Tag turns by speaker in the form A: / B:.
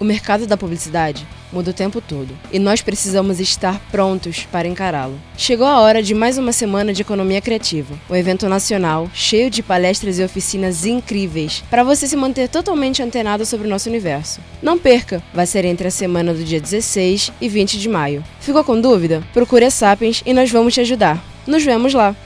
A: O mercado da publicidade muda o tempo todo e nós precisamos estar prontos para encará-lo. Chegou a hora de mais uma semana de economia criativa, um evento nacional cheio de palestras e oficinas incríveis para você se manter totalmente antenado sobre o nosso universo. Não perca, vai ser entre a semana do dia 16 e 20 de maio. Ficou com dúvida? Procure a Sapiens e nós vamos te ajudar. Nos vemos lá!